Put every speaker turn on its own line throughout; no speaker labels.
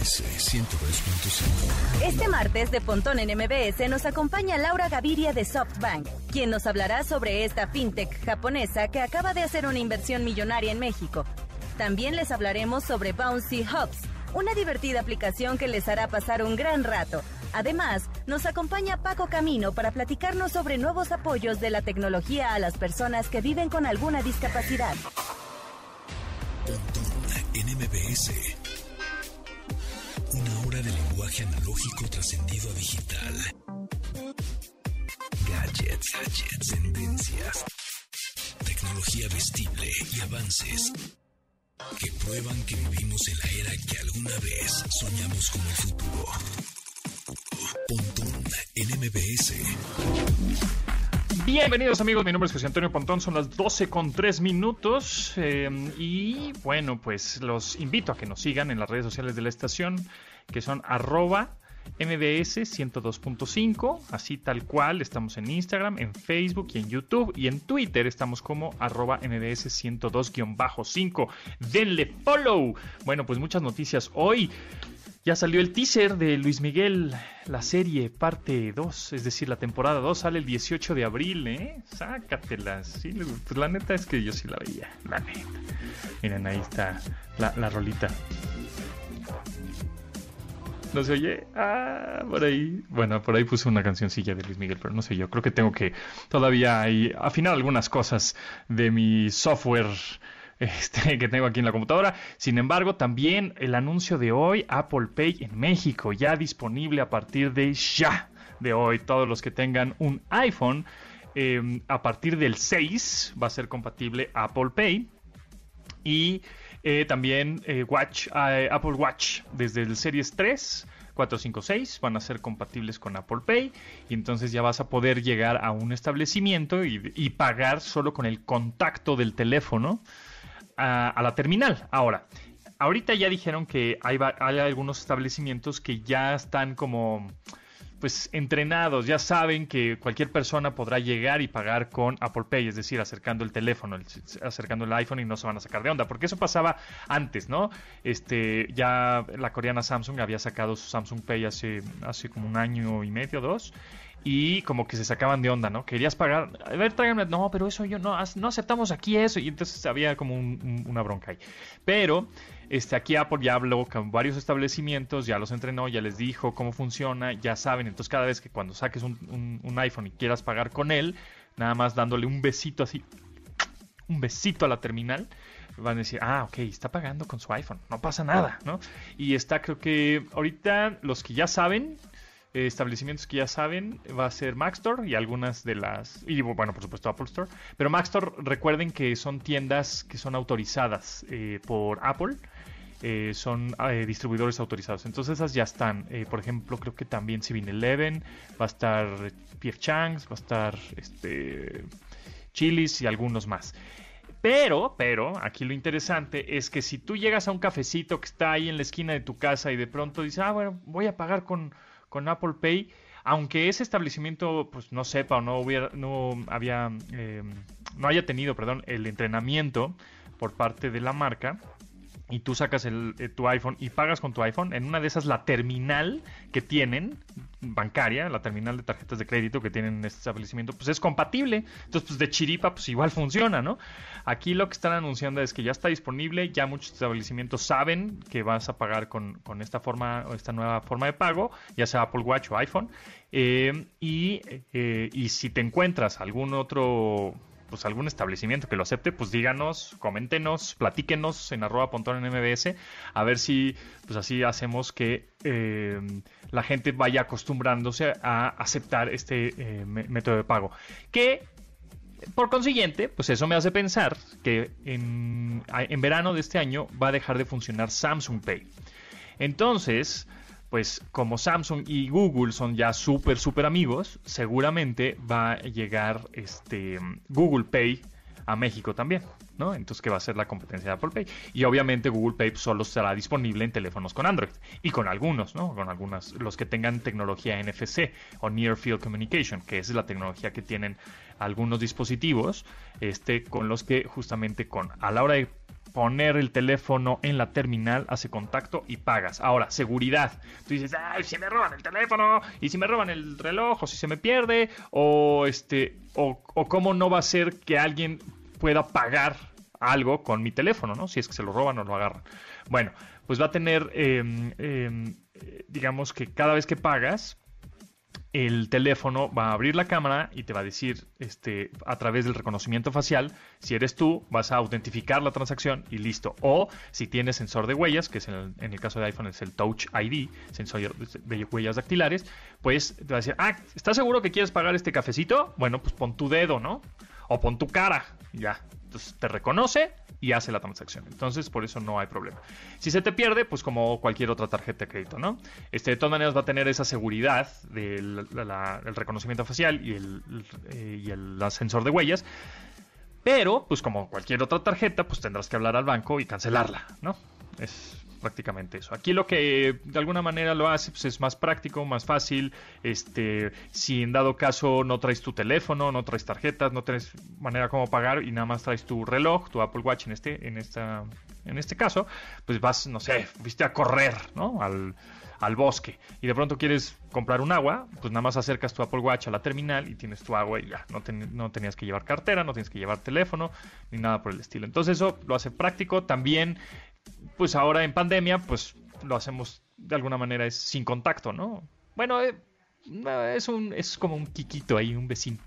MBS 102.5.
Este martes de Pontón en MBS nos acompaña Laura Gaviria de SoftBank, quien nos hablará sobre esta fintech japonesa que acaba de hacer una inversión millonaria en México. También les hablaremos sobre Bouncy Hubs, una divertida aplicación que les hará pasar un gran rato. Además, nos acompaña Paco Camino para platicarnos sobre nuevos apoyos de la tecnología a las personas que viven con alguna discapacidad.
Pontón en MBS. Una hora de lenguaje analógico trascendido a digital. Gadgets, gadgets, tendencias. Tecnología vestible y avances que prueban que vivimos en la era que alguna vez soñamos como el futuro. Pontón en MBS.
Bienvenidos amigos, mi nombre es José Antonio Pontón, son las 12 con 3 minutos eh, y bueno, pues los invito a que nos sigan en las redes sociales de la estación, que son arroba MBS 102.5, así tal cual, estamos en Instagram, en Facebook y en YouTube y en Twitter estamos como arroba MBS 102-5. Denle follow. Bueno, pues muchas noticias hoy. Ya salió el teaser de Luis Miguel, la serie parte 2, es decir, la temporada 2 sale el 18 de abril, ¿eh? Sácatelas. Pues la neta es que yo sí la veía, la neta. Miren, ahí está la, la rolita. ¿No se oye? Ah, por ahí. Bueno, por ahí puse una cancioncilla de Luis Miguel, pero no sé yo. Creo que tengo que todavía ahí afinar algunas cosas de mi software este, que tengo aquí en la computadora. Sin embargo, también el anuncio de hoy, Apple Pay en México, ya disponible a partir de ya de hoy. Todos los que tengan un iPhone, eh, a partir del 6 va a ser compatible Apple Pay. Y eh, también eh, Watch, eh, Apple Watch desde el Series 3. 4, 5, 6 van a ser compatibles con Apple Pay y entonces ya vas a poder llegar a un establecimiento y, pagar solo con el contacto del teléfono a, la terminal. Ahora, ahorita ya dijeron que hay algunos establecimientos que ya están como pues entrenados, ya saben que cualquier persona podrá llegar y pagar con Apple Pay, es decir, acercando el teléfono, el, acercando el iPhone y no se van a sacar de onda, porque eso pasaba antes, ¿no? Este, ya la coreana Samsung había sacado su Samsung Pay hace, hace como un año y medio, dos, y como que se sacaban de onda, ¿no? Querías pagar, a ver, tráigame, no, pero eso yo no, no aceptamos aquí eso, y entonces había como un, una bronca ahí. Pero este, aquí Apple ya habló con varios establecimientos, ya los entrenó, ya les dijo cómo funciona, ya saben. Entonces, cada vez que cuando saques un, un, un, iPhone y quieras pagar con él, nada más dándole un besito así, un besito a la terminal, van a decir, ah, ok, está pagando con su iPhone, no pasa nada, ¿no? Y está, creo que ahorita los que ya saben, eh, establecimientos que ya saben va a ser Maxstore y algunas de las y bueno por supuesto Apple Store pero Maxstore recuerden que son tiendas que son autorizadas eh, por Apple eh, son distribuidores autorizados. Entonces esas ya están. Por ejemplo, creo que también 7-Eleven, va a estar PF Chang's, va a estar este, Chili's y algunos más. Pero, pero, aquí lo interesante es que si tú llegas a un cafecito que está ahí en la esquina de tu casa y de pronto dices, ah, bueno, voy a pagar con, con Apple Pay, aunque ese establecimiento pues no sepa o no hubiera, no había, eh, no haya tenido, perdón, el entrenamiento por parte de la marca, y tú sacas el, eh, tu iPhone y pagas con tu iPhone, en una de esas la terminal que tienen bancaria, la terminal de tarjetas de crédito que tienen en este establecimiento, pues es compatible. Entonces, pues de chiripa, pues igual funciona, ¿no? Aquí lo que están anunciando es que ya está disponible, ya muchos establecimientos saben que vas a pagar con, con esta forma o esta nueva forma de pago, ya sea Apple Watch o iPhone. Eh, y, eh, y si te encuentras algún otro pues algún establecimiento que lo acepte, pues díganos, coméntenos, platíquenos en arroba pontón en MBS, a ver si pues así hacemos que eh, la gente vaya acostumbrándose a aceptar este eh, método de pago. Que por consiguiente, pues eso me hace pensar que en, en verano de este año va a dejar de funcionar Samsung Pay. Entonces, pues como Samsung y Google son ya súper, súper amigos, seguramente va a llegar este Google Pay a México también, ¿no? Entonces, ¿qué va a ser la competencia de Apple Pay? Y obviamente Google Pay solo estará disponible en teléfonos con Android y con algunos, ¿no? Con algunas, los que tengan tecnología NFC o Near Field Communication, que es la tecnología que tienen algunos dispositivos, este, con los que justamente con, a la hora de poner el teléfono en la terminal, hace contacto y pagas. Ahora, seguridad. Tú dices, ay, si me roban el teléfono, y si me roban el reloj, o si se me pierde, o este, o, cómo no va a ser que alguien pueda pagar algo con mi teléfono, ¿no? Si es que se lo roban o lo agarran. Bueno, pues va a tener, em, em, digamos que cada vez que pagas, el teléfono va a abrir la cámara y te va a decir este, a través del reconocimiento facial, si eres tú, vas a autentificar la transacción y listo. O si tienes sensor de huellas, que es en el, caso de iPhone es el Touch ID, sensor de huellas dactilares, pues te va a decir, ah, ¿estás seguro que quieres pagar este cafecito? Bueno, pues pon tu dedo, ¿no? O pon tu cara, ya. Entonces te reconoce y hace la transacción. Entonces, por eso no hay problema. Si se te pierde, pues como cualquier otra tarjeta de crédito, ¿no? Este, de todas maneras va a tener esa seguridad del reconocimiento facial y el, eh, y el ascensor de huellas. Pero, pues como cualquier otra tarjeta, pues tendrás que hablar al banco y cancelarla, ¿no? Es prácticamente eso. Aquí lo que de alguna manera lo hace pues, es más práctico, más fácil. Este, si en dado caso no traes tu teléfono, no traes tarjetas, no tienes manera como pagar y nada más traes tu reloj, tu Apple Watch en este, en esta, en este caso, pues vas, no sé, viste a correr, ¿no? Al, al bosque y de pronto quieres comprar un agua, pues nada más acercas tu Apple Watch a la terminal y tienes tu agua y ya, no, no tenías que llevar cartera, no tienes que llevar teléfono ni nada por el estilo. Entonces eso lo hace práctico. También pues ahora en pandemia, pues lo hacemos de alguna manera es sin contacto, ¿no? Bueno, eh, es un es como un quiquito ahí, un vecino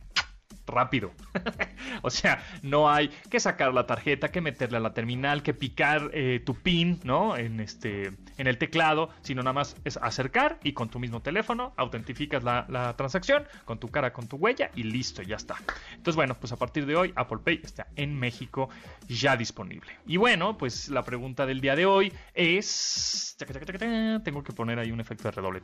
rápido. o sea, no hay que sacar la tarjeta, que meterla a la terminal, que picar eh, tu pin, ¿no? En este, en el teclado, sino nada más es acercar y con tu mismo teléfono autentificas la, la, transacción con tu cara, con tu huella y listo, ya está. Entonces, bueno, pues a partir de hoy Apple Pay está en México ya disponible. Y bueno, pues la pregunta del día de hoy es, tengo que poner ahí un efecto de redoble.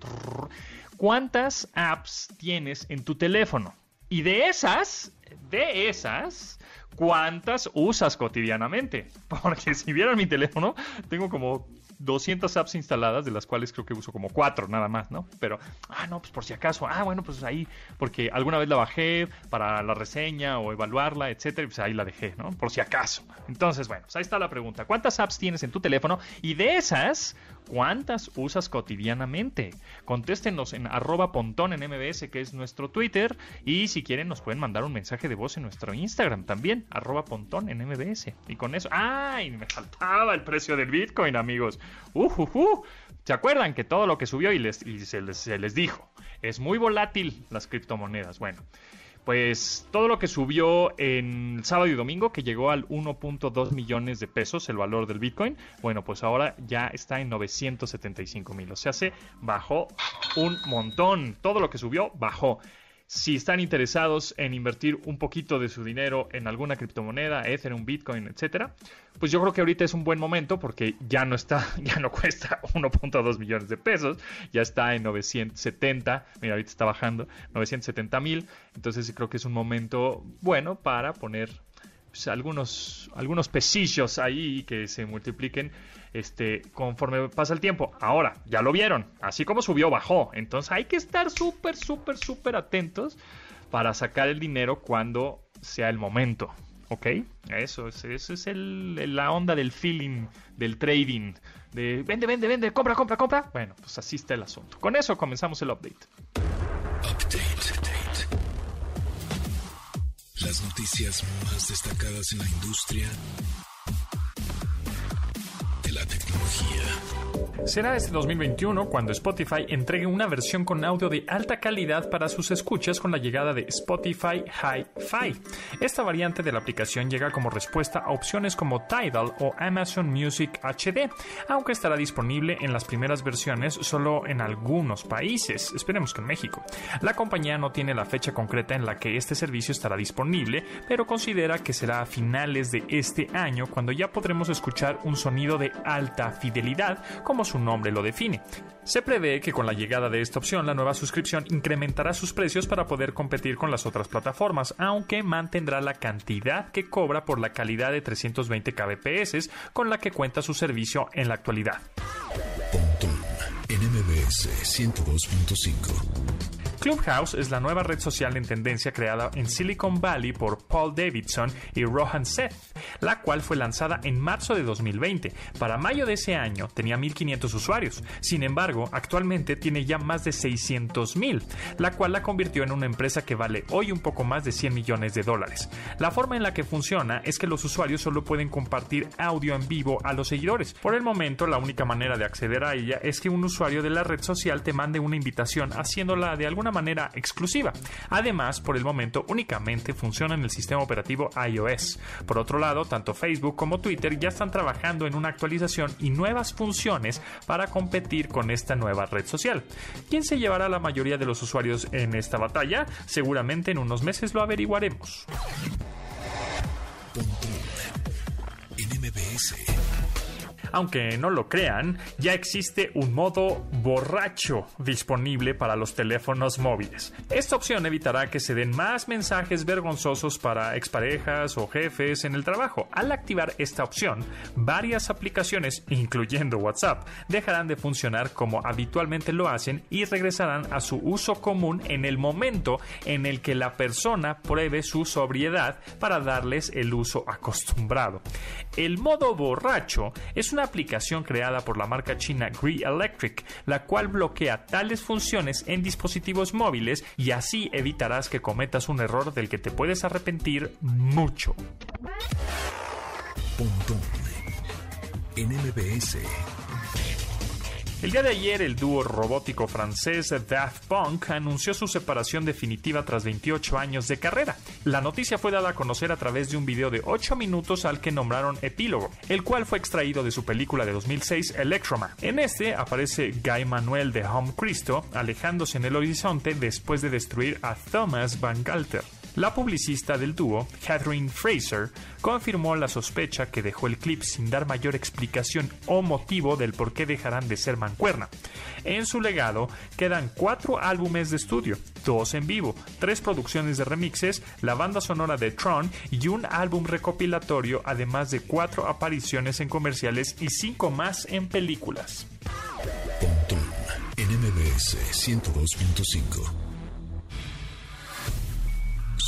¿Cuántas apps tienes en tu teléfono? Y de esas, de esas, ¿cuántas usas cotidianamente? Porque si vieran mi teléfono, tengo como 200 apps instaladas, de las cuales creo que uso como 4 nada más, ¿no? Pero, ah, no, pues por si acaso, ah, bueno, pues ahí, porque alguna vez la bajé para la reseña o evaluarla, etcétera, y pues ahí la dejé, ¿no? Por si acaso. Entonces, bueno, pues ahí está la pregunta. ¿Cuántas apps tienes en tu teléfono? Y de esas, ¿Cuántas usas cotidianamente? Contéstenos en arroba pontón en MBS, que es nuestro Twitter. Y si quieren, nos pueden mandar un mensaje de voz en nuestro Instagram también, arroba pontón en MBS. Y con eso, ¡ay! Me faltaba el precio del Bitcoin, amigos. ¡Uh, uh, uh! ¿Se acuerdan que todo lo que subió y, les, se, les, se les dijo? Es muy volátil las criptomonedas. Bueno pues todo lo que subió en sábado y domingo, que llegó al 1.2 millones de pesos el valor del Bitcoin, bueno, pues ahora ya está en 975 mil. O sea, se bajó un montón. Todo lo que subió bajó. Si están interesados en invertir un poquito de su dinero en alguna criptomoneda, Ethereum, Bitcoin, etcétera, pues yo creo que ahorita es un buen momento porque ya no está, ya no cuesta 1.2 millones de pesos, ya está en 970, mira, ahorita está bajando, 970 mil, entonces creo que es un momento bueno para poner pues, algunos, algunos pesillos ahí que se multipliquen este, conforme pasa el tiempo. Ahora, ya lo vieron, así como subió, bajó. Entonces hay que estar súper, súper, súper atentos para sacar el dinero cuando sea el momento. ¿Ok? Eso es, eso es el, la onda del feeling, del trading, de vende, vende, vende, compra, compra, compra. Bueno, pues así está el asunto. Con eso comenzamos el update.
Las noticias más destacadas en la industria de la tecnología.
Será este 2021 cuando Spotify entregue una versión con audio de alta calidad para sus escuchas con la llegada de Spotify Hi-Fi. Esta variante de la aplicación llega como respuesta a opciones como Tidal o Amazon Music HD, aunque estará disponible en las primeras versiones solo en algunos países, esperemos que en México. La compañía no tiene la fecha concreta en la que este servicio estará disponible, pero considera que será a finales de este año cuando ya podremos escuchar un sonido de alta fidelidad como su nombre lo define. Se prevé que con la llegada de esta opción la nueva suscripción incrementará sus precios para poder competir con las otras plataformas, aunque mantendrá la cantidad que cobra por la calidad de 320 kbps con la que cuenta su servicio en la actualidad. Clubhouse es la nueva red social en tendencia creada en Silicon Valley por Paul Davidson y Rohan Seth, la cual fue lanzada en marzo de 2020. Para mayo de ese año tenía 1.500 usuarios, sin embargo, actualmente tiene ya más de 600.000, la cual la convirtió en una empresa que vale hoy un poco más de 100 millones de dólares. La forma en la que funciona es que los usuarios solo pueden compartir audio en vivo a los seguidores. Por el momento, la única manera de acceder a ella es que un usuario de la red social te mande una invitación haciéndola de alguna manera exclusiva. Además, por el momento únicamente funciona en el sistema operativo iOS. Por otro lado, tanto Facebook como Twitter ya están trabajando en una actualización y nuevas funciones para competir con esta nueva red social. ¿Quién se llevará la mayoría de los usuarios en esta batalla? Seguramente en unos meses lo averiguaremos. Aunque no lo crean, ya existe un modo borracho disponible para los teléfonos móviles. Esta opción evitará que se den más mensajes vergonzosos para exparejas o jefes en el trabajo. Al activar esta opción, varias aplicaciones, incluyendo WhatsApp, dejarán de funcionar como habitualmente lo hacen y regresarán a su uso común en el momento en el que la persona pruebe su sobriedad para darles el uso acostumbrado. El modo borracho es una aplicación creada por la marca china Gree Electric, la cual bloquea tales funciones en dispositivos móviles y así evitarás que cometas un error del que te puedes arrepentir mucho. El día de ayer, el dúo robótico francés Daft Punk anunció su separación definitiva tras 28 años de carrera. La noticia fue dada a conocer a través de un video de 8 minutos al que nombraron Epílogo, el cual fue extraído de su película de 2006 Electroma. En este aparece Guy Manuel de Home Cristo alejándose en el horizonte después de destruir a Thomas Van Galter. La publicista del dúo, Catherine Fraser, confirmó la sospecha que dejó el clip sin dar mayor explicación o motivo del por qué dejarán de ser mancuerna. En su legado quedan cuatro álbumes de estudio, dos en vivo, tres producciones de remixes, la banda sonora de Tron y un álbum recopilatorio, además de cuatro apariciones en comerciales y cinco más en películas.
MBS 102.5.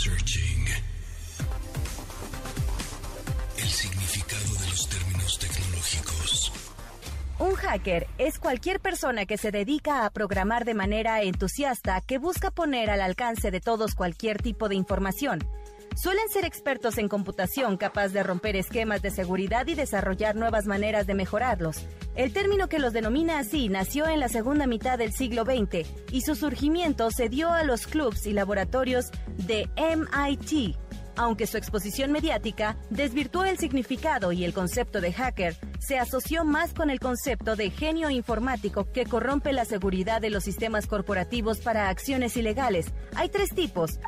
Searching. El significado de los términos tecnológicos.
Un hacker es cualquier persona que se dedica a programar de manera entusiasta que busca poner al alcance de todos cualquier tipo de información. Suelen ser expertos en computación capaz de romper esquemas de seguridad y desarrollar nuevas maneras de mejorarlos. El término que los denomina así nació en la segunda mitad del siglo XX y su surgimiento se dio a los clubs y laboratorios de MIT, aunque su exposición mediática desvirtuó el significado y el concepto de hacker, se asoció más con el concepto de genio informático que corrompe la seguridad de los sistemas corporativos para acciones ilegales. Hay tres tipos.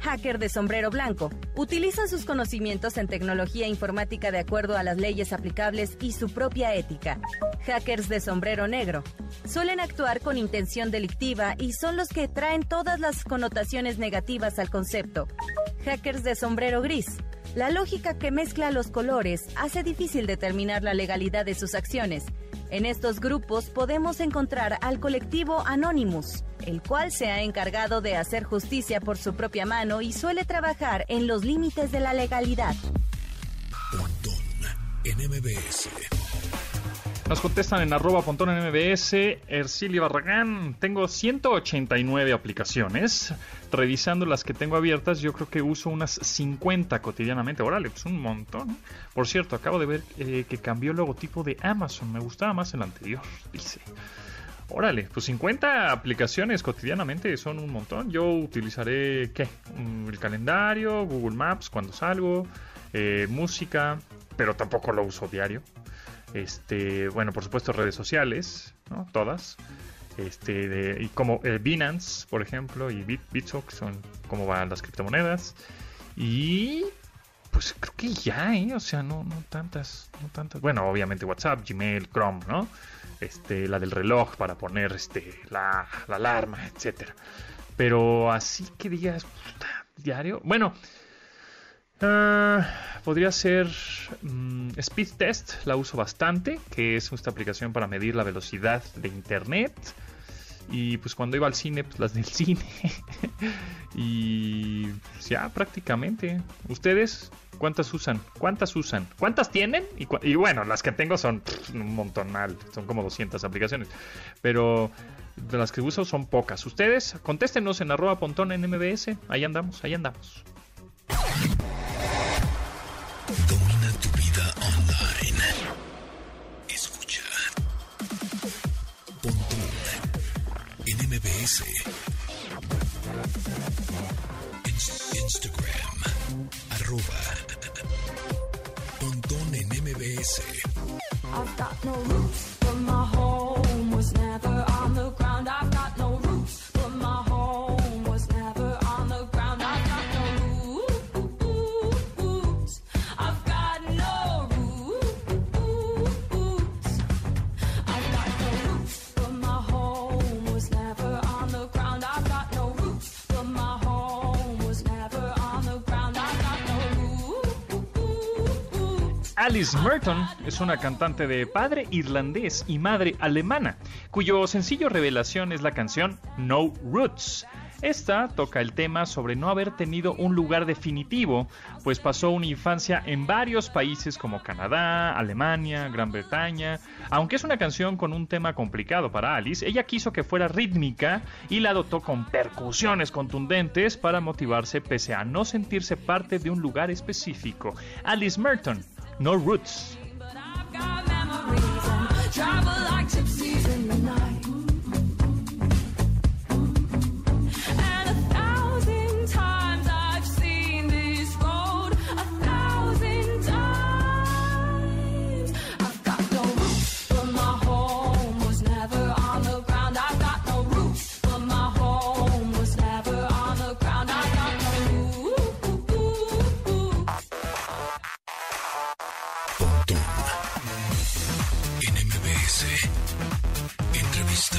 Hacker de sombrero blanco. Utilizan sus conocimientos en tecnología informática de acuerdo a las leyes aplicables y su propia ética. Hackers de sombrero negro. Suelen actuar con intención delictiva y son los que traen todas las connotaciones negativas al concepto. Hackers de sombrero gris. La lógica que mezcla los colores hace difícil determinar la legalidad de sus acciones. En estos grupos podemos encontrar al colectivo Anonymous, el cual se ha encargado de hacer justicia por su propia mano y suele trabajar en los límites de la legalidad.
Nos contestan en arroba pontón en MBS, Ercilia Barragán. Tengo 189 aplicaciones. Revisando las que tengo abiertas, yo creo que uso unas 50 cotidianamente. Órale, pues un montón. Por cierto, acabo de ver eh, que cambió el logotipo de Amazon. Me gustaba más el anterior, dice. Órale, pues 50 aplicaciones cotidianamente son un montón. Yo utilizaré, ¿qué? El calendario, Google Maps cuando salgo, eh, música, pero tampoco lo uso diario. Este, bueno, por supuesto redes sociales, ¿no? Todas. Este, de, y como el Binance, por ejemplo, y Bit, Bitso, que son como van las criptomonedas. Y pues creo que ya, ¿eh? O sea, no, no tantas, no tantas. Bueno, obviamente WhatsApp, Gmail, Chrome, ¿no? Este, la del reloj para poner este, la, la alarma, etcétera. Pero así que digas, diario. Bueno, Ah, podría ser mm, Speed Test, la uso bastante, que es esta aplicación para medir la velocidad de Internet.
Y pues cuando iba al cine, pues las del cine. y pues, ya prácticamente. ¿Ustedes cuántas usan? ¿Cuántas usan? ¿Cuántas tienen? Y, bueno, las que tengo son un montonal. Son como 200 aplicaciones. Pero de las que uso son pocas. Ustedes, contéstenos en arroba pontón en MBS. Ahí andamos, ahí andamos.
Domina tu vida online. Escucha. Pontón en MBS. Instagram. Arroba. Pontón en MBS. I've got no roots, but my home
Alice Merton es una cantante de padre irlandés y madre alemana, cuyo sencillo revelación es la canción No Roots. Esta toca el tema sobre no haber tenido un lugar definitivo, pues pasó una infancia en varios países como Canadá, Alemania, Gran Bretaña. Aunque es una canción con un tema complicado para Alice, ella quiso que fuera rítmica y la dotó con percusiones contundentes para motivarse pese a no sentirse parte de un lugar específico. Alice Merton, No Roots.
MBS. Entrevista.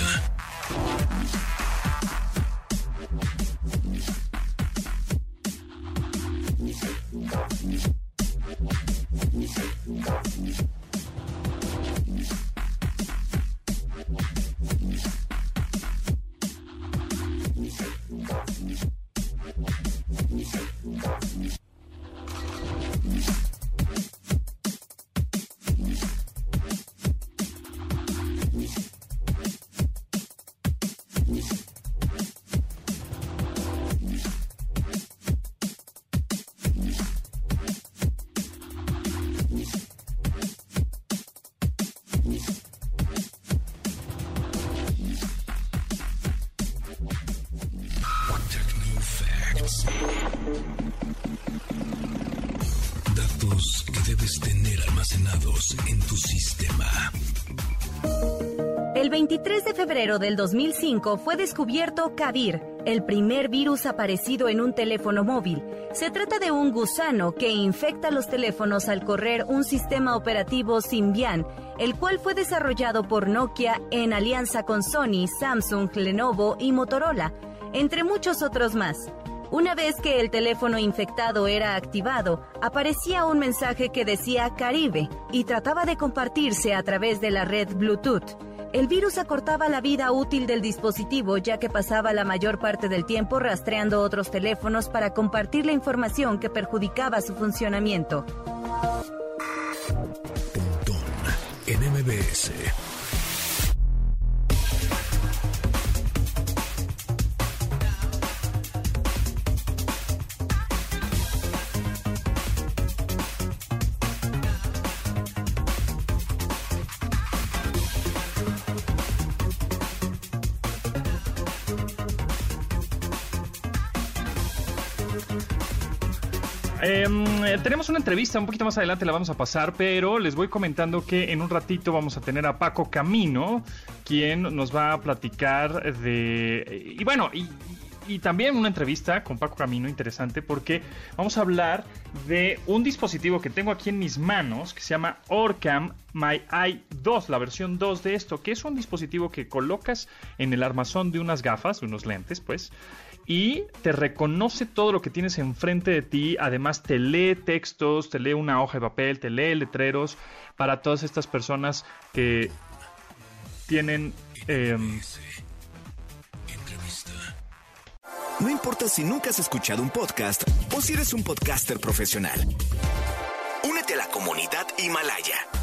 Febrero del 2005 fue descubierto Kabir, el primer virus aparecido en un teléfono móvil. Se trata de un gusano que infecta los teléfonos al correr un sistema operativo Symbian, el cual fue desarrollado por Nokia en alianza con Sony, Samsung, Lenovo y Motorola, entre muchos otros más. Una vez que el teléfono infectado era activado, aparecía un mensaje que decía Caribe y trataba de compartirse a través de la red Bluetooth. El virus acortaba la vida útil del dispositivo ya que pasaba la mayor parte del tiempo rastreando otros teléfonos para compartir la información que perjudicaba su funcionamiento.
Eh, tenemos una entrevista un poquito más adelante, la vamos a pasar, pero les voy comentando que en un ratito vamos a tener a Paco Camino, quien nos va a platicar de... Y bueno, y, y también una entrevista con Paco Camino interesante porque vamos a hablar de un dispositivo que tengo aquí en mis manos que se llama Orcam My Eye 2, la versión 2 de esto, que es un dispositivo que colocas en el armazón de unas gafas, de unos lentes, pues, y te reconoce todo lo que tienes enfrente de ti. Además, te lee textos, te lee una hoja de papel, te lee letreros para todas estas personas que tienen. Em,
no importa si nunca has escuchado un podcast o si eres un podcaster profesional. Únete a la comunidad Himalaya.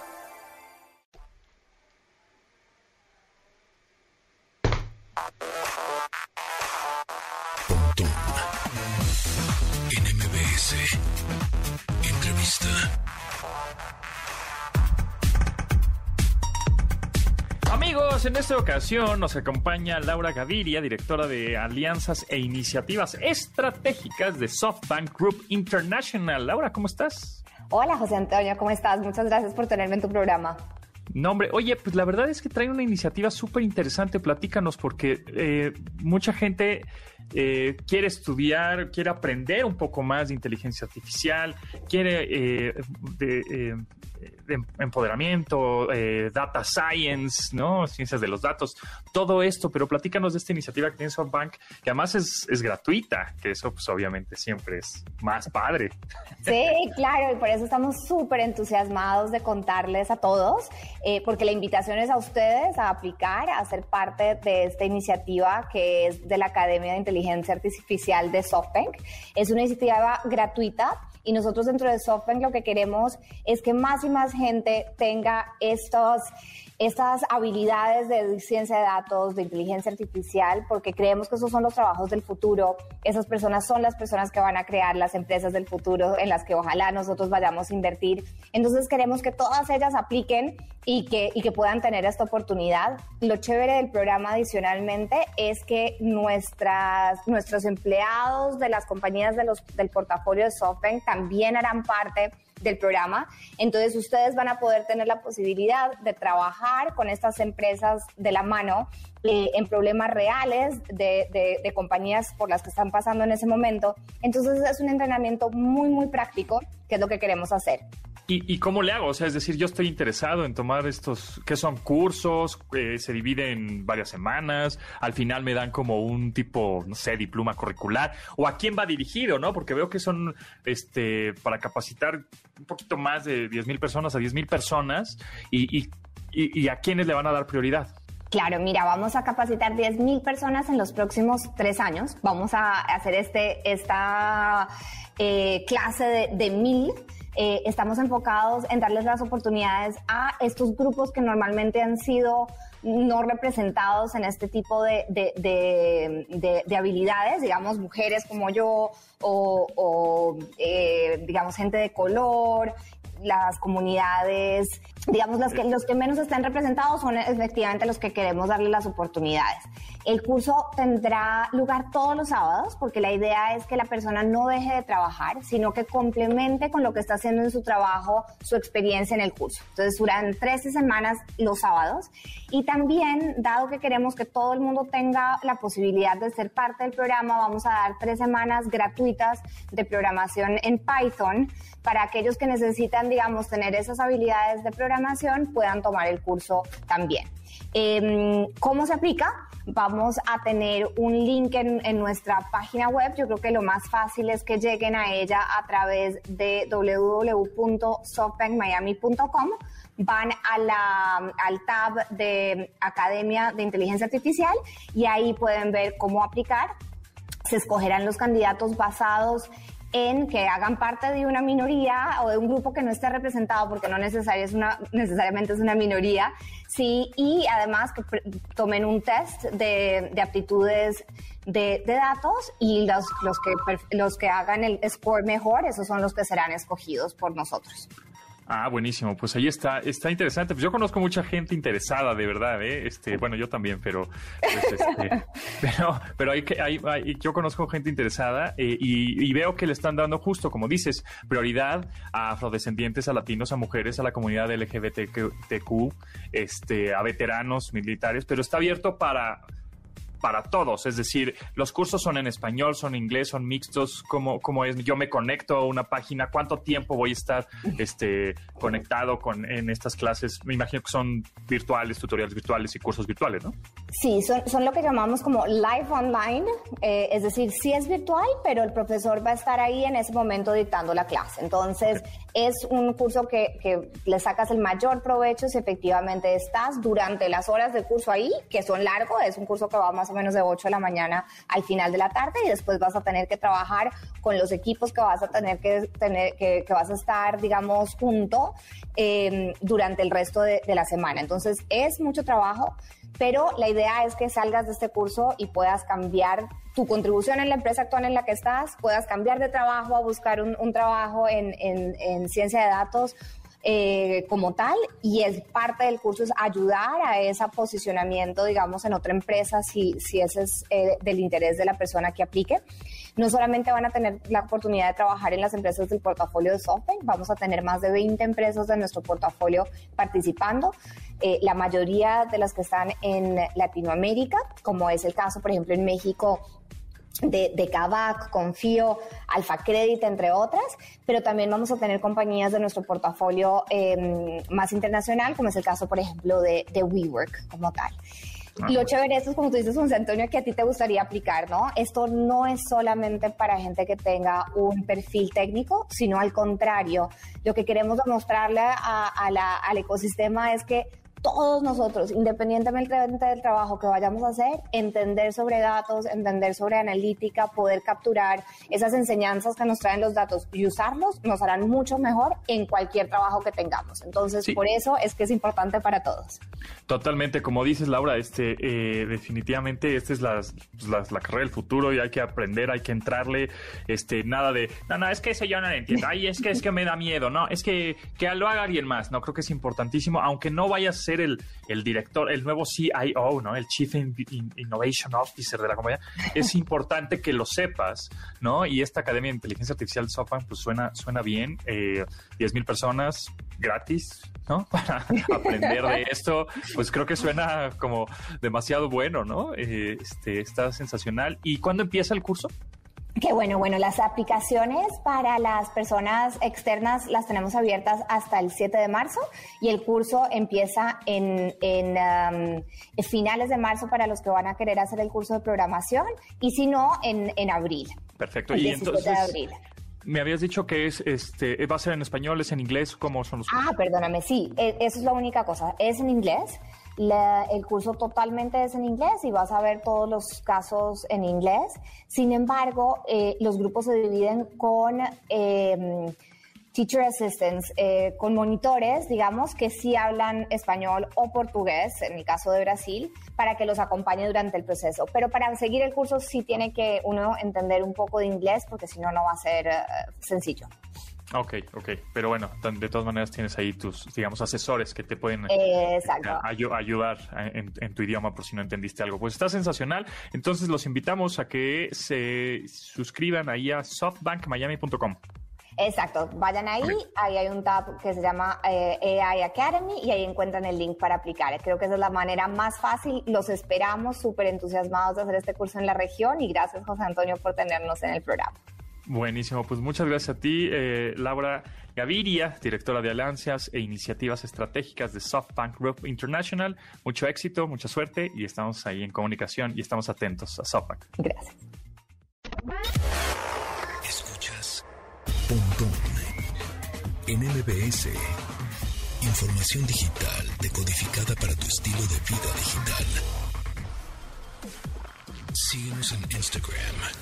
Amigos, en esta ocasión nos acompaña Laura Gaviria, directora de Alianzas e Iniciativas Estratégicas de SoftBank Group International. Laura, ¿cómo estás?
Hola José Antonio, ¿cómo estás? Muchas gracias por tenerme en tu programa.
No, hombre, oye, pues la verdad es que traen una iniciativa súper interesante. Platícanos, porque eh, mucha gente eh, quiere estudiar, quiere aprender un poco más de inteligencia artificial, quiere eh, de, eh, de empoderamiento, eh, data science, ¿no? Ciencias de los datos, todo esto, pero platícanos de esta iniciativa que tiene SoftBank, que además es, es gratuita, que eso pues obviamente siempre es más padre.
Sí, claro, y por eso estamos súper entusiasmados de contarles a todos, eh, porque la invitación es a ustedes a aplicar, a ser parte de esta iniciativa que es de la Academia de Inteligencia Artificial de SoftBank. Es una iniciativa gratuita y nosotros dentro de SoftBank lo que queremos es que más y más gente tenga estos, estas habilidades de ciencia de datos, de inteligencia artificial, porque creemos que esos son los trabajos del futuro. Esas personas son las personas que van a crear las empresas del futuro en las que ojalá nosotros vayamos a invertir. Entonces queremos que todas ellas apliquen y que, y que puedan tener esta oportunidad. Lo chévere del programa adicionalmente es que nuestras, nuestros empleados de las compañías de los, del portafolio de SoftBank también harán parte del programa. Entonces ustedes van a poder tener la posibilidad de trabajar con estas empresas de la mano eh, en problemas reales de, de, de compañías por las que están pasando en ese momento. Entonces es un entrenamiento muy, muy práctico, que es lo que queremos hacer.
¿Y, ¿Y, cómo le hago? O sea, es decir, yo estoy interesado en tomar estos, que son cursos, eh, se divide en varias semanas, al final me dan como un tipo, no sé, diploma curricular, o a quién va dirigido, ¿no? Porque veo que son, este, para capacitar un poquito más de 10 mil personas a 10 mil personas, y, y, y, a quiénes le van a dar prioridad.
Claro, mira, vamos a capacitar 10.000 personas en los próximos tres años. Vamos a hacer este, esta eh, clase de, de mil. Eh, estamos enfocados en darles las oportunidades a estos grupos que normalmente han sido no representados en este tipo de, de, de, de habilidades, digamos, mujeres como yo o, o eh, digamos, gente de color, las comunidades, digamos, los que, los que menos están representados son efectivamente los que queremos darle las oportunidades. El curso tendrá lugar todos los sábados porque la idea es que la persona no deje de trabajar, sino que complemente con lo que está haciendo en su trabajo su experiencia en el curso. Entonces, duran 13 semanas los sábados y también, dado que queremos que todo el mundo tenga la posibilidad de ser parte del programa, vamos a dar tres semanas gratuitas de programación en Python para aquellos que necesitan, digamos, tener esas habilidades de programación, puedan tomar el curso también. Eh, ¿Cómo se aplica? Vamos a tener un link en, en, nuestra página web. Yo creo que lo más fácil es que lleguen a ella a través de www.softbankmiami.com. Van a la, al tab de Academia de Inteligencia Artificial y ahí pueden ver cómo aplicar. Se escogerán los candidatos basados en que hagan parte de una minoría o de un grupo que no esté representado, porque no es una, necesariamente es una minoría, sí, y además que tomen un test de, de aptitudes de, de, datos y los, los, que, los que hagan el score mejor, esos son los que serán escogidos por nosotros.
Ah, buenísimo. Pues ahí está, está interesante. Pues yo conozco mucha gente interesada, de verdad, ¿eh? Este, bueno, yo también, pero, pues, este, pero, pero hay que, hay, hay, yo conozco gente interesada eh, y, y, veo que le están dando justo, como dices, prioridad a afrodescendientes, a latinos, a mujeres, a la comunidad LGBTQ, este, a veteranos militares, pero está abierto para para todos, es decir, los cursos son en español, son en inglés, son mixtos, como, como es, yo me conecto a una página, cuánto tiempo voy a estar este, conectado con, en estas clases, me imagino que son virtuales, tutoriales virtuales y cursos virtuales, ¿no?
Sí, son, son lo que llamamos como live online, eh, es decir, sí es virtual, pero el profesor va a estar ahí en ese momento dictando la clase. Entonces, es un curso que, que le sacas el mayor provecho si efectivamente estás durante las horas del curso ahí, que son largos, es un curso que va más o menos de 8 de la mañana al final de la tarde y después vas a tener que trabajar con los equipos que vas a tener que tener, que, que vas a estar, digamos, junto eh, durante el resto de, de la semana. Entonces, es mucho trabajo pero la idea es que salgas de este curso y puedas cambiar tu contribución en la empresa actual en la que estás, puedas cambiar de trabajo a buscar un, trabajo en, en, en, ciencia de datos eh, como tal y es parte del curso es ayudar a ese posicionamiento, digamos, en otra empresa si, si ese es eh, del interés de la persona que aplique. No solamente van a tener la oportunidad de trabajar en las empresas del portafolio de SoftBank, vamos a tener más de 20 empresas de nuestro portafolio participando. Eh, la mayoría de las que están en Latinoamérica, como es el caso, por ejemplo, en México, de, de Kavak, Confío, Alfa Credit, entre otras, pero también vamos a tener compañías de nuestro portafolio eh, más internacional, como es el caso, por ejemplo, de, de WeWork como tal. Lo chévere esto es, como tú dices, José Antonio, que a ti te gustaría aplicar, ¿no? Esto no es solamente para gente que tenga un perfil técnico, sino al contrario. Lo que queremos demostrarle a, a la, al ecosistema es que todos nosotros, independientemente del trabajo que vayamos a hacer, entender sobre datos, entender sobre analítica, poder capturar esas enseñanzas que nos traen los datos y usarlos, nos harán mucho mejor en cualquier trabajo que tengamos. Entonces, sí. por eso es que es importante para todos.
Totalmente, como dices Laura, este, eh, definitivamente esta es la, la, la, carrera del futuro y hay que aprender, hay que entrarle, este, nada de, no, no, es que eso yo no lo entiendo, ay, es que es que me da miedo, no, es que, que lo haga alguien más, no, creo que es importantísimo, aunque no vaya a ser el, el director, el nuevo CIO, ¿no? El Chief In In Innovation Officer de la compañía, es importante que lo sepas, ¿no? Y esta Academia de Inteligencia Artificial de SoftBank, pues suena, suena bien, eh, 10 mil personas gratis, ¿no? Para aprender de esto, pues creo que suena como demasiado bueno, ¿no? Eh, este, está sensacional. ¿Y cuándo empieza el curso?
Qué bueno, bueno, las aplicaciones para las personas externas las tenemos abiertas hasta el 7 de marzo y el curso empieza en, en um, finales de marzo para los que van a querer hacer el curso de programación y si no, en, en abril.
Perfecto. y entonces, de abril. Me habías dicho que es, este, va a ser en español, es en inglés, ¿cómo son los?
Ah, perdóname, sí, e, eso es la única cosa, es en inglés. La, el curso totalmente es en inglés y vas a ver todos los casos en inglés. Sin embargo, eh, los grupos se dividen con eh, teacher assistants, eh, con monitores, digamos, que sí hablan español o portugués, en mi caso de Brasil, para que los acompañe durante el proceso. Pero para seguir el curso sí tiene que uno entender un poco de inglés porque si no, no va a ser sencillo.
Ok, ok. Pero bueno, de todas maneras tienes ahí tus, digamos, asesores que te pueden
eh,
ay ayudar en, en, tu idioma por si no entendiste algo. Pues está sensacional. Entonces los invitamos a que se suscriban ahí a softbankmiami.com.
Exacto, vayan ahí, okay. ahí hay un tab que se llama eh, AI Academy y ahí encuentran el link para aplicar. Creo que esa es la manera más fácil. Los esperamos súper entusiasmados de hacer este curso en la región y gracias José Antonio por tenernos en el programa.
Buenísimo, pues muchas gracias a ti, eh, Laura Gaviria, directora de alianzas e iniciativas estratégicas de SoftBank Group International. Mucho éxito, mucha suerte y estamos ahí en comunicación y estamos atentos a SoftBank.
Gracias.
Escuchas Pontón en MBS. Información digital decodificada para tu estilo de vida digital. Síguenos en Instagram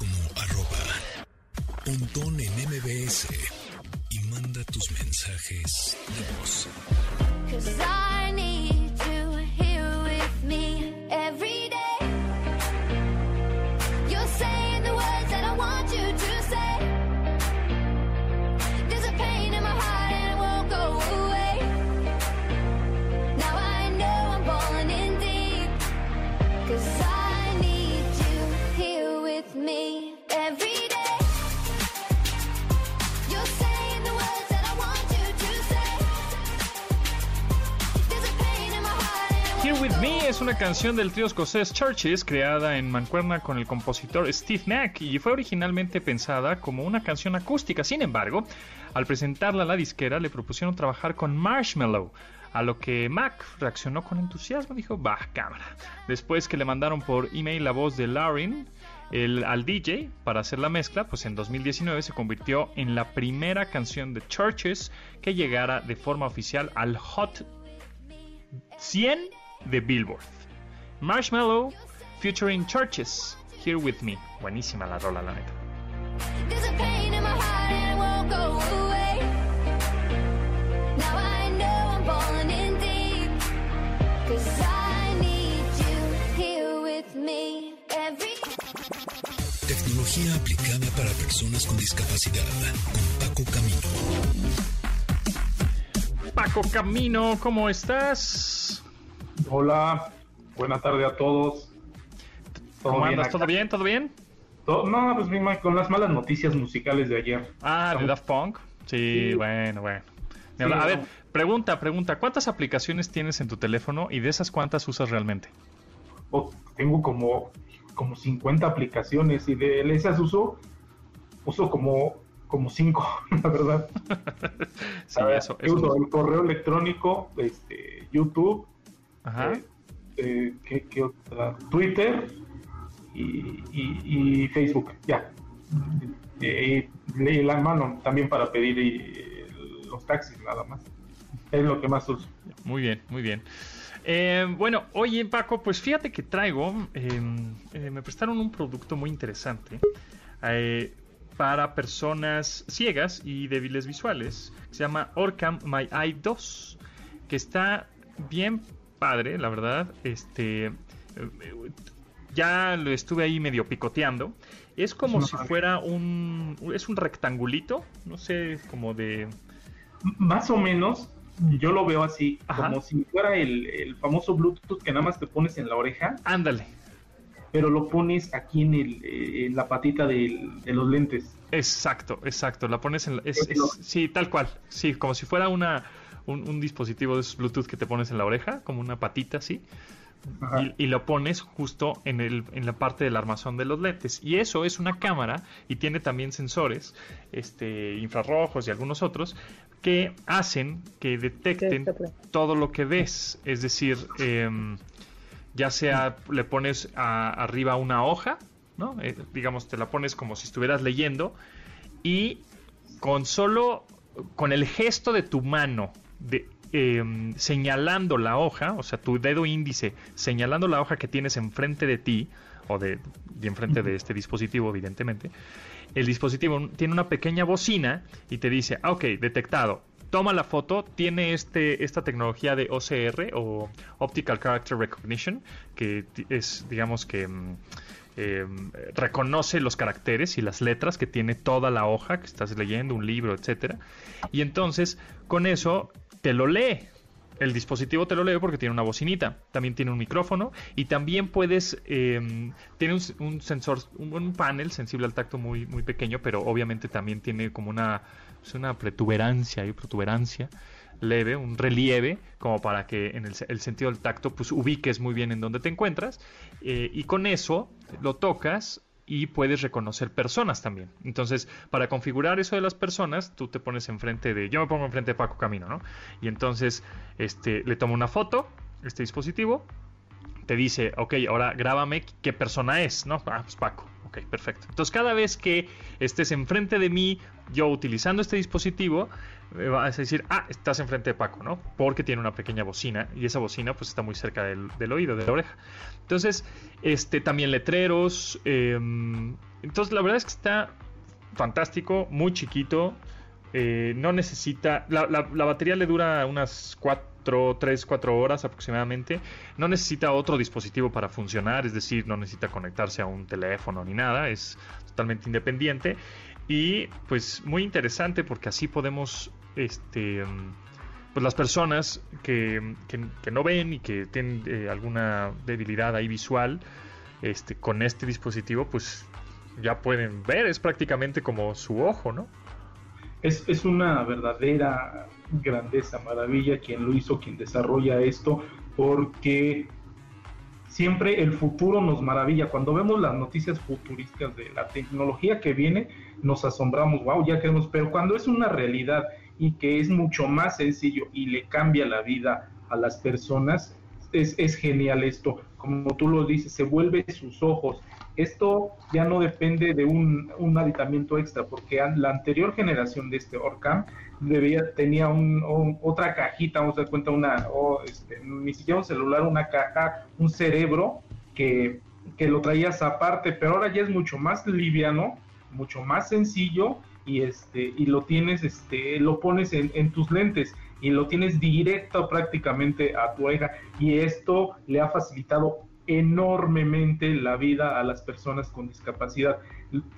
como arroba pontón en MBS y manda tus mensajes de voz.
Me
es una canción del trío escocés Churches creada en mancuerna con el compositor Steve Nack y fue originalmente pensada como una canción acústica. Sin embargo, al presentarla a la disquera le propusieron trabajar con Marshmello, A lo que Mac reaccionó con entusiasmo, dijo, va, cámara. Después que le mandaron por email la voz de Lauren al DJ para hacer la mezcla, pues en 2019 se convirtió en la primera canción de Churches que llegara de forma oficial al Hot 100 de Billboard. Marshmallow featuring Churches, Here With Me. Buenísima la rola, la neta.
Tecnología aplicada para personas con discapacidad. Con Paco Camino.
Paco Camino, ¿cómo estás?
Hola, buena tarde a todos. ¿Todo
¿Cómo
bien
andas? ¿Todo bien? ¿Todo bien?
Todo- No, pues mi con las malas noticias musicales de ayer.
Ah, de Daft Punk. Sí,
Sí.
bueno, bueno.
Sí,
a ver, pregunta, pregunta. ¿Cuántas aplicaciones tienes en tu teléfono y de esas cuántas usas realmente?
oh, tengo como, como 50 aplicaciones y de esas uso, uso como, como 5, la verdad.
Sí,
ver,
eso. eso
uso
no-
el correo electrónico, este, YouTube,
Ajá.
eh, eh, ¿qué- qué otra? Twitter y, y- y Facebook, ya. Eh, y la mano también para pedir eh, los taxis, nada más. Es lo que más uso.
Muy bien, muy bien. Eh, bueno, oye Paco, pues fíjate que traigo, eh, eh, me prestaron un producto muy interesante para personas ciegas y débiles visuales. que Se llama Orcam My Eye 2, que está bien padre, la verdad. Este, eh, ya lo estuve ahí medio picoteando. Es como si fuera un, es un rectangulito, no sé, como de,
Más o menos, yo lo veo así,
Ajá.
como si fuera el, el famoso Bluetooth que nada más te pones en la oreja,
ándale,
pero lo pones aquí en, el, eh, en la patita del- de los lentes.
Exacto, exacto. La pones en la- es,
es-
sí, tal cual. Sí, como si fuera una un, un dispositivo de esos Bluetooth que te pones en la oreja, como una patita así. Y, y lo pones justo en, el, en la parte del armazón de los lentes. Y eso es una cámara y tiene también sensores este, infrarrojos y algunos otros que hacen que detecten todo lo que ves. Es decir, em, ya sea le pones a- arriba una hoja, ¿no? Eh, digamos, te la pones como si estuvieras leyendo y con solo, con el gesto de tu mano, de, em, señalando la hoja, o sea, tu dedo índice señalando la hoja que tienes enfrente de ti, o de, de enfrente de este dispositivo, evidentemente, el dispositivo tiene una pequeña bocina y te dice, ah, ok, detectado. Toma la foto, tiene este, esta tecnología de OCR o Optical Character Recognition, que es, digamos que, mm, eh, reconoce los caracteres y las letras que tiene toda la hoja que estás leyendo, un libro, etcétera. Y entonces, con eso, te lo lee. El dispositivo te lo lee porque tiene una bocinita, también tiene un micrófono y también puedes, eh, tiene un, sensor, un, panel sensible al tacto muy, muy pequeño, pero obviamente también tiene como una, pues una protuberancia y protuberancia leve, un relieve, como para que en el sentido del tacto pues ubiques muy bien en dónde te encuentras eh, y con eso lo tocas y puedes reconocer personas también. Entonces, para configurar eso de las personas, tú te pones enfrente de, yo me pongo enfrente de Paco Camino, ¿no? Y entonces, este, le tomo una foto, este dispositivo, te dice, ok, ahora grábame qué persona es, ¿no? Ah, pues Paco. Ok, perfecto. Entonces, cada vez que estés enfrente de mí, yo utilizando este dispositivo, me vas a decir, ah, estás enfrente de Paco, ¿no? Porque tiene una pequeña bocina y esa bocina pues está muy cerca del, del oído, de la oreja. Entonces, este, también letreros. eh, entonces, la verdad es que está fantástico, muy chiquito. eh, no necesita. La, la- la batería le dura unas 4, 3, 4 horas aproximadamente. No necesita otro dispositivo para funcionar, es decir, no necesita conectarse a un teléfono ni nada. Es totalmente independiente. Y pues muy interesante porque así podemos. Este. Pues las personas que, que- que no ven y que tienen eh, alguna debilidad ahí visual, este, con este dispositivo, pues ya pueden ver, es prácticamente como su ojo, ¿no?
Es, es una verdadera grandeza, maravilla quien lo hizo, quien desarrolla esto, porque siempre el futuro nos maravilla. Cuando vemos las noticias futuristas de la tecnología que viene, nos asombramos, wow, ya queremos, pero cuando es una realidad y que es mucho más sencillo y le cambia la vida a las personas, es, es genial esto. Como tú lo dices, se vuelve sus ojos. Esto ya no depende de un, un aditamiento extra, porque la anterior generación de este Orcam debía, tenía un, otra cajita, vamos a dar cuenta, una, o, este, ni siquiera un celular, una caja, un cerebro que, que lo traías aparte, pero ahora ya es mucho más liviano, mucho más sencillo y este y lo tienes este lo pones en, en tus lentes y lo tienes directo prácticamente a tu oreja y esto le ha facilitado enormemente la vida a las personas con discapacidad.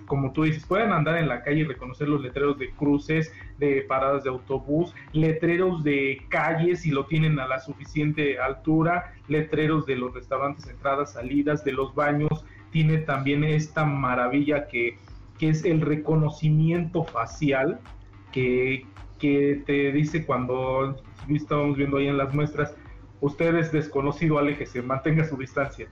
Como tú dices, pueden andar en la calle y reconocer los letreros de cruces, de paradas de autobús, letreros de calles y lo tienen a la suficiente altura, letreros de los restaurantes, entradas, salidas, de los baños. Tiene también esta maravilla que, que es el reconocimiento facial que, que te dice cuando estábamos viendo ahí en las muestras, usted es desconocido, aléjese, mantenga su distancia.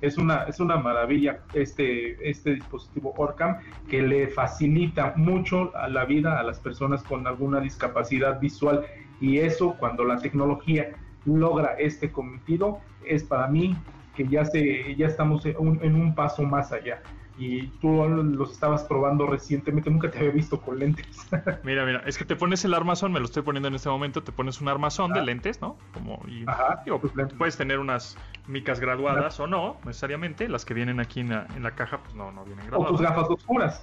Es una, es una maravilla este, este dispositivo Orcam que le facilita mucho a la vida a las personas con alguna discapacidad visual y eso cuando la tecnología logra este cometido es para mí que ya, se, ya estamos en un, en un paso más allá y tú los estabas probando recientemente, nunca te había visto con lentes.
Mira, mira, es que te pones el armazón, me lo estoy poniendo en este momento, te pones un armazón de
Ah.
lentes, ¿no? Como, y,
Ajá,
digo,
lentes.
puedes tener unas micas graduadas o no, necesariamente, las que vienen aquí en la, en la caja, pues no, no vienen
o
graduadas.
tus gafas oscuras.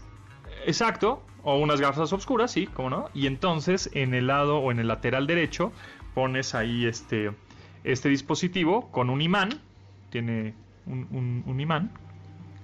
Exacto, o unas gafas oscuras, sí, cómo no. Y entonces en el lado o en el lateral derecho pones ahí este, este dispositivo con un imán, tiene un, un- un imán,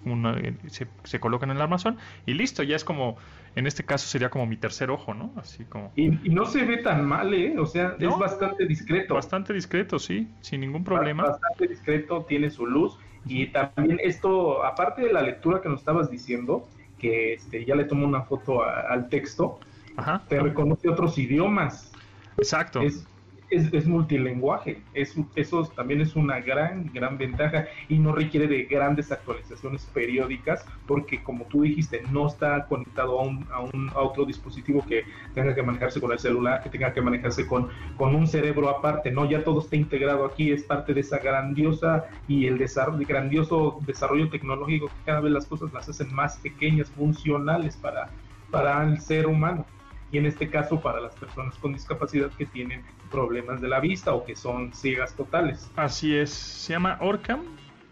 una- eh, se, se coloca en el armazón y listo, ya es como, en este caso sería como mi tercer ojo, ¿no? Así como...
Y, y no se ve tan mal, ¿eh? O sea,
No.
es bastante discreto.
Bastante discreto, sí, sin ningún problema.
Bastante discreto, tiene su luz. Y también esto, aparte de la lectura que nos estabas diciendo, que este, ya le tomo una foto a- al texto,
Ajá,
te reconoce otros idiomas.
exacto.
Es, es, es multilenguaje. Es, eso también es una gran, gran ventaja y no requiere de grandes actualizaciones periódicas porque, como tú dijiste, no está conectado a, un, a, un, a otro dispositivo que tenga que manejarse con el celular, que tenga que manejarse con, con un cerebro aparte. No, ya todo está integrado aquí, es parte de esa grandiosa y el desarrollo, grandioso desarrollo tecnológico que cada vez las cosas las hacen más pequeñas, funcionales para, para el ser humano y en este caso para las personas con discapacidad que tienen problemas de la vista o que son ciegas totales.
Así es, se llama Orcam.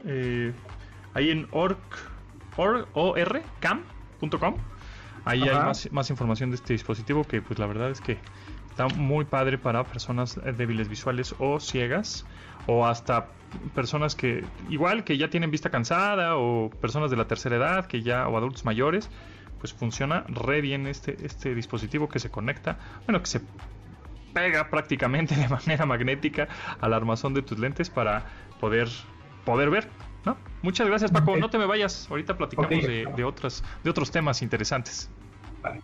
eh, ahí en orc, or, orcam.com. Ahí hay más, más información de este dispositivo que pues la verdad es que está muy padre para personas eh, débiles visuales o ciegas o hasta personas que igual que ya tienen vista cansada o personas de la tercera edad que ya o adultos mayores pues funciona re bien este este dispositivo que se conecta bueno que se pega prácticamente de manera magnética al armazón de tus lentes para poder poder ver ¿no? muchas gracias Paco no te me vayas ahorita platicamos de, de otras de otros temas interesantes
Vale.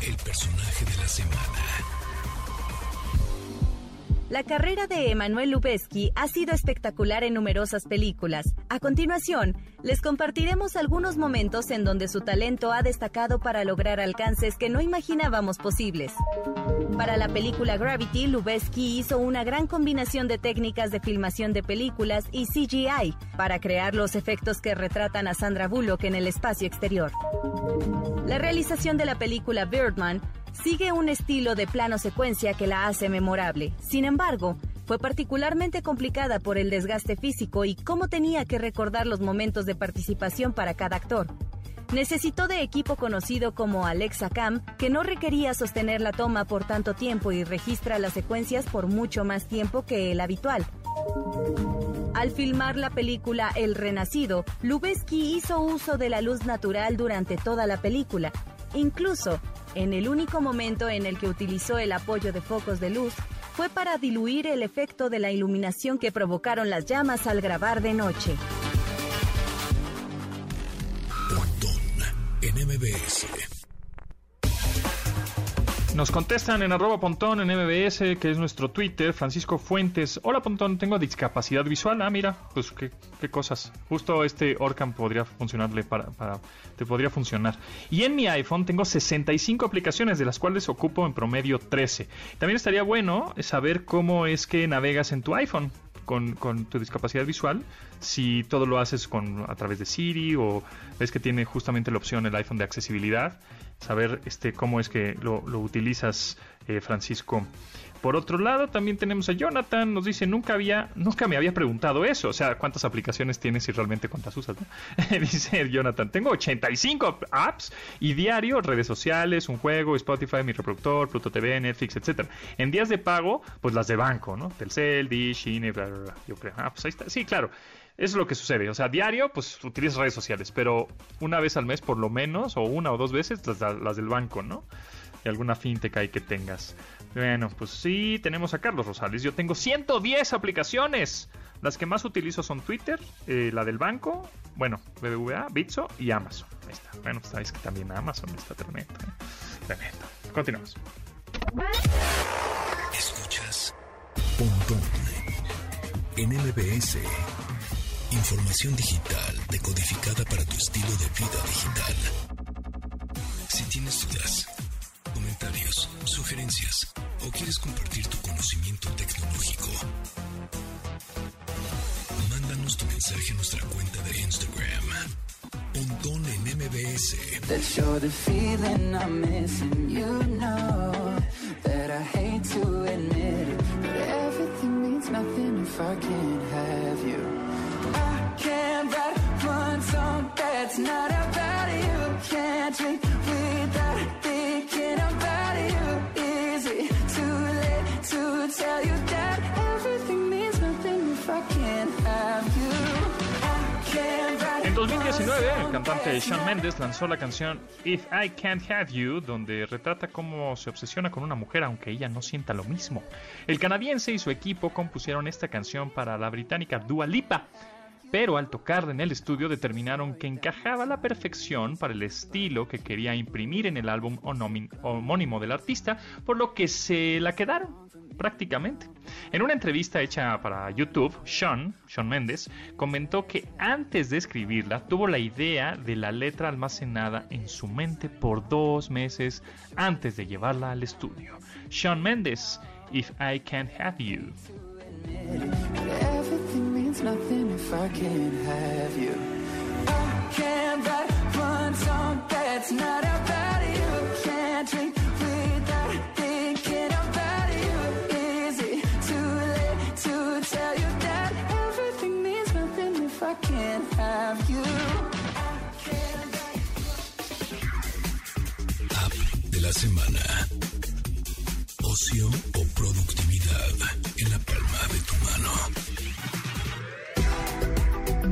El personaje de la semana.
La carrera de Emanuel Lubezki ha sido espectacular en numerosas películas. A continuación, les compartiremos algunos momentos en donde su talento ha destacado para lograr alcances que no imaginábamos posibles. Para la película Gravity, Lubezki hizo una gran combinación de técnicas de filmación de películas y CGI para crear los efectos que retratan a Sandra Bullock en el espacio exterior. La realización de la película Birdman sigue un estilo de plano secuencia que la hace memorable. Sin embargo, fue particularmente complicada por el desgaste físico y cómo tenía que recordar los momentos de participación para cada actor. Necesitó de equipo conocido como Alexa Cam, que no requería sostener la toma por tanto tiempo y registra las secuencias por mucho más tiempo que el habitual. Al filmar la película El Renacido, Lubezki hizo uso de la luz natural durante toda la película. Incluso, en el único momento en el que utilizó el apoyo de focos de luz, fue para diluir el efecto de la iluminación que provocaron las llamas al grabar de noche.
En MBS.
Nos contestan en arroba pontón en MBS, que es nuestro Twitter, Francisco Fuentes. Hola pontón, tengo discapacidad visual. Ah, mira, pues qué, cosas. Justo este Orcam podría funcionarle para, para, te podría funcionar. Y en mi iPhone tengo 65 aplicaciones, de las cuales ocupo en promedio 13. También estaría bueno saber cómo es que navegas en tu iPhone. Con, con, tu discapacidad visual, si todo lo haces con a través de Siri o ves que tiene justamente la opción el iPhone de accesibilidad, saber este cómo es que lo, lo utilizas, eh, Francisco. Por otro lado, también tenemos a Jonathan, nos dice, nunca había, nunca me había preguntado eso, o sea, cuántas aplicaciones tienes y realmente cuántas usas, dice Jonathan, tengo 85 apps y diario, redes sociales, un juego, Spotify, mi reproductor, Pluto TV, Netflix, etcétera. En días de pago, pues las de banco, ¿no? Telcel, Dish, Ine, bla, bla, bla, yo creo. Ah, pues ahí está. Sí, claro. Es lo que sucede. O sea, diario, pues utilizas redes sociales, pero una vez al mes por lo menos, o una o dos veces, las, las del banco, ¿no? Y alguna fintech ahí que tengas. Bueno, pues sí, tenemos a Carlos Rosales. Yo tengo 110 aplicaciones. Las que más utilizo son Twitter, eh, la del banco, bueno, BBVA, Bitso y Amazon. Ahí está. Bueno, pues sabéis que también Amazon está tremendo. ¿eh? Tremendo. Continuamos.
Escuchas Pontón en MBS. Información digital decodificada para tu estilo de vida digital. Si tienes dudas, comentarios, sugerencias o quieres compartir tu conocimiento tecnológico, mándanos tu mensaje a nuestra cuenta de Instagram. Pontón en MBS.
I can't have you. I can't write one song that's not about you. Can't drink without thinking about you. Is it too late to tell you that everything means nothing if I can't have you?
En 2019, el cantante Shawn Mendes lanzó la canción If I Can't Have You, donde retrata cómo se obsesiona con una mujer aunque ella no sienta lo mismo. El canadiense y su equipo compusieron esta canción para la británica Dua Lipa, pero al tocarla en el estudio determinaron que encajaba a la perfección para el estilo que quería imprimir en el álbum homónimo del artista, por lo que se la quedaron prácticamente. En una entrevista hecha para YouTube, Sean, Sean Mendes, comentó que antes de escribirla tuvo la idea de la letra almacenada en su mente por dos meses antes de llevarla al estudio. Sean Mendes, If I Can't Have You.
Means nothing if I can't have you. I can't write one song that's not about you. Can't drink without thinking about you. Is it too to tell you that everything means nothing if I can't have you?
De la semana. Ocio o productividad en la palma de tu mano.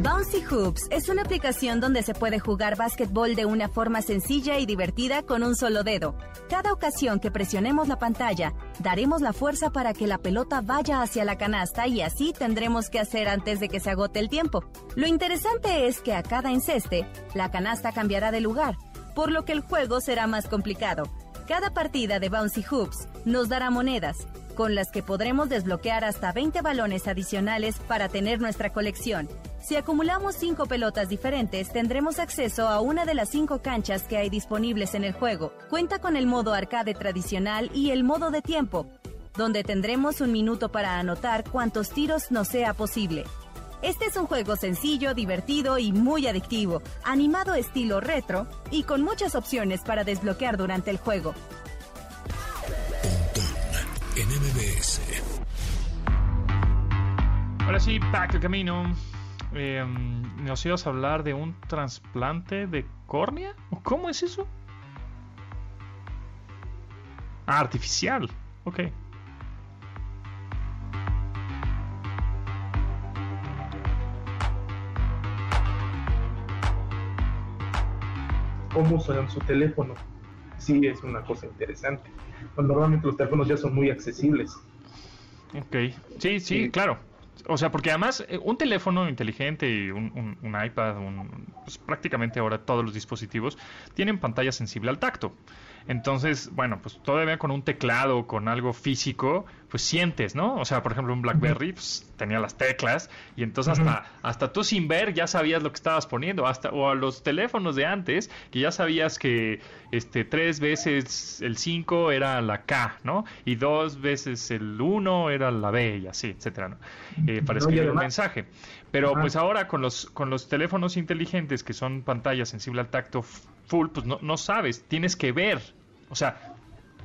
Bouncy Hoops es una aplicación donde se puede jugar básquetbol de una forma sencilla y divertida con un solo dedo. Cada ocasión que presionemos la pantalla, daremos la fuerza para que la pelota vaya hacia la canasta y así tendremos que hacer antes de que se agote el tiempo. Lo interesante es que a cada enceste, la canasta cambiará de lugar, por lo que el juego será más complicado. Cada partida de Bouncy Hoops nos dará monedas, con las que podremos desbloquear hasta 20 balones adicionales para tener nuestra colección. Si acumulamos 5 pelotas diferentes, tendremos acceso a una de las 5 canchas que hay disponibles en el juego. Cuenta con el modo arcade tradicional y el modo de tiempo, donde tendremos un minuto para anotar cuantos tiros nos sea posible. Este es un juego sencillo, divertido y muy adictivo, animado estilo retro y con muchas opciones para desbloquear durante el juego.
Ahora sí, back al camino. Eh, ¿Nos ibas a hablar de un trasplante de córnea? ¿O ¿Cómo es eso? Ah, artificial. Ok.
cómo usan su teléfono. Sí, es una cosa interesante. Pues, normalmente los teléfonos ya son muy accesibles.
Ok. Sí, sí,
Sí.
claro. O sea, porque además eh, un teléfono inteligente y un, un- iPad, un- pues prácticamente ahora todos los dispositivos tienen pantalla sensible al tacto. Entonces, bueno, pues todavía con un teclado, con algo físico, pues sientes, ¿no? O sea, por ejemplo, un BlackBerry pues, tenía las teclas y entonces hasta, hasta tú sin ver ya sabías lo que estabas poniendo, hasta o a los teléfonos de antes que ya sabías que este tres veces el 5 era la K, ¿no? Y dos veces el 1 era la B y así, etcétera, ¿no? Eh, para escribir un mensaje. Pero pues ahora con los con los teléfonos inteligentes que son pantalla sensible al tacto full, pues no, no sabes, tienes que ver. O sea,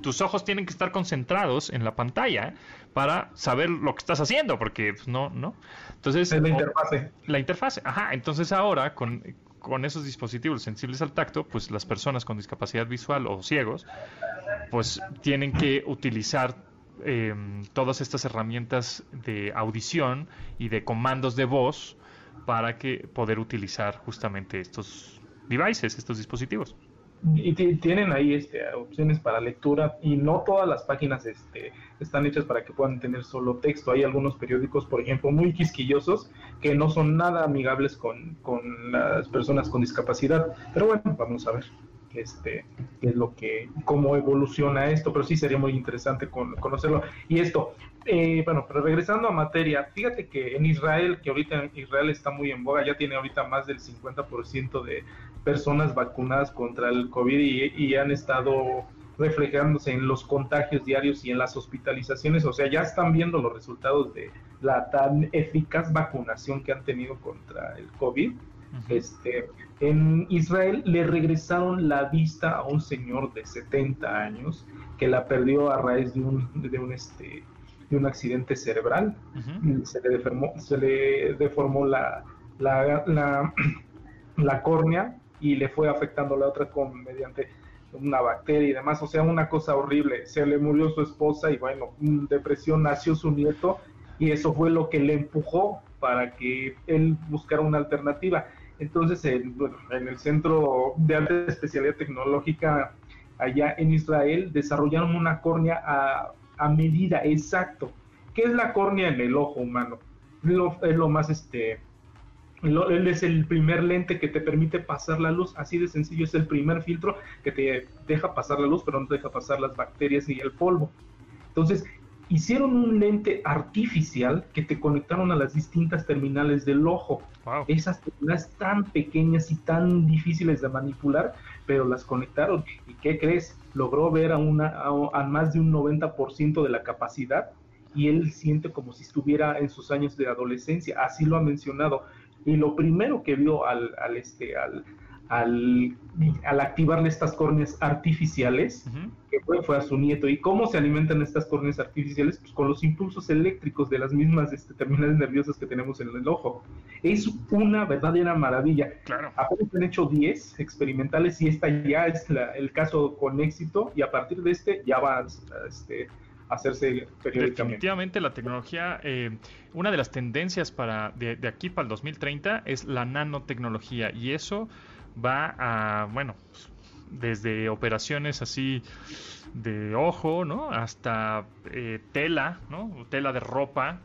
tus ojos tienen que estar concentrados en la pantalla para saber lo que estás haciendo, porque pues, no, no. Entonces,
Es la interfase.
la interfase, ajá. Entonces ahora con, con esos dispositivos sensibles al tacto, pues las personas con discapacidad visual o ciegos, pues tienen que utilizar eh, todas estas herramientas de audición y de comandos de voz para que poder utilizar justamente estos devices, estos dispositivos.
Y ti- tienen ahí este, opciones para lectura y no todas las páginas este, están hechas para que puedan tener solo texto. Hay algunos periódicos, por ejemplo, muy quisquillosos que no son nada amigables con, con las personas con discapacidad. Pero bueno, vamos a ver este, es lo que, cómo evoluciona esto, pero sí sería muy interesante con- conocerlo. Y esto, eh, bueno, pero regresando a materia, fíjate que en Israel, que ahorita Israel está muy en boga, ya tiene ahorita más del 50% de personas vacunadas contra el COVID y, y han estado reflejándose en los contagios diarios y en las hospitalizaciones, o sea, ya están viendo los resultados de la tan eficaz vacunación que han tenido contra el COVID. Este, en Israel le regresaron la vista a un señor de 70 años que la perdió a raíz de un, de un, este, de un accidente cerebral.
Ujú.
Se le deformó, se le deformó la, la, la, la córnea y le fue afectando la otra con mediante una bacteria y demás, o sea, una cosa horrible. Se le murió su esposa y bueno, en depresión nació su nieto y eso fue lo que le empujó para que él buscara una alternativa. Entonces, en, el Centro de Alta Especialidad Tecnológica allá en Israel desarrollaron una córnea a, a medida, exacto. ¿Qué es la córnea en el ojo humano? Es lo más este lo- él es el primer lente que te permite pasar la luz, así de sencillo, es el primer filtro que te deja pasar la luz, pero no te deja pasar las bacterias y el polvo. Entonces, hicieron un lente artificial que te conectaron a las distintas terminales del ojo.
Wow.
Esas terminales tan pequeñas y tan difíciles de manipular, pero las conectaron. ¿Y qué crees? Logró ver a, una, a, a más de un 90% de la capacidad y él siente como si estuviera en sus años de adolescencia, así lo ha mencionado. Y lo primero que vio al, al, este, al, al, al activarle estas córneas artificiales, que fue, fue a su nieto. ¿Y cómo se alimentan estas córneas artificiales? Pues con los impulsos eléctricos de las mismas este, terminales nerviosas que tenemos en el ojo. Es una verdadera maravilla.
Claro.
Apenas han hecho 10 experimentales y esta ya es la- el caso con éxito y a partir de este ya va este, hacerse periódicamente.
Definitivamente la tecnología, eh, una de las tendencias para de, de aquí para el 2030 es la nanotecnología y eso va a, bueno, pues, desde operaciones así de ojo, ¿no? Hasta eh, tela, ¿no? Tela de ropa.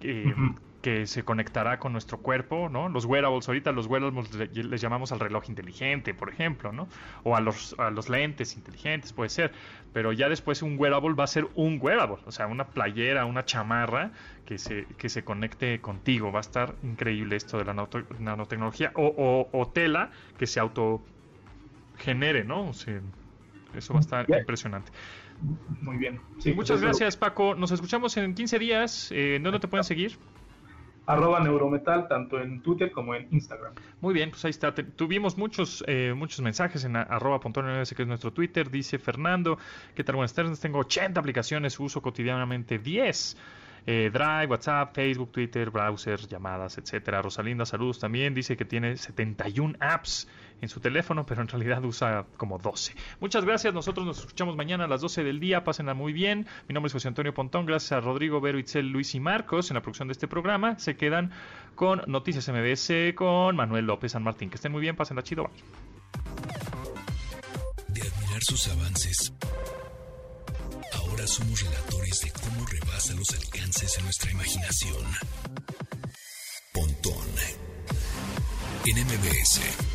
eh. Que se conectará con nuestro cuerpo, ¿no? Los wearables, ahorita los wearables le- les llamamos al reloj inteligente, por ejemplo, ¿no? O a los, a los lentes inteligentes, puede ser. Pero ya después un wearable va a ser un wearable, o sea, una playera, una chamarra que se, que se conecte contigo. Va a estar increíble esto de la nanote- nanotecnología. O, o- o tela que se autogenere, ¿no? O sea, eso va a estar impresionante.
Muy bien. Sí,
Muchas gracias, Paco. Nos escuchamos en 15 días. Eh, ¿Dónde te pueden seguir?
Arroba Neurometal, tanto en Twitter como en Instagram.
Muy bien, pues ahí está. Tuvimos muchos eh, muchos mensajes en arroba que es nuestro Twitter. Dice Fernando, ¿qué tal? Buenas tardes. Tengo 80 aplicaciones, uso cotidianamente 10. Eh, Drive, WhatsApp, Facebook, Twitter, browser, llamadas, etcétera. Rosalinda, saludos también. Dice que tiene 71 apps en su teléfono, pero en realidad usa como 12. Muchas gracias. Nosotros nos escuchamos mañana a las 12 del día. Pásenla muy bien. Mi nombre es José Antonio Pontón. Gracias a Rodrigo, Vero, Itzel, Luis y Marcos en la producción de este programa. Se quedan con Noticias MBS con Manuel López San Martín. Que estén muy bien. Pásenla chido. Bye.
De admirar sus avances, ahora somos relatores de cómo rebasa los alcances de nuestra imaginación. Pontón en MBS.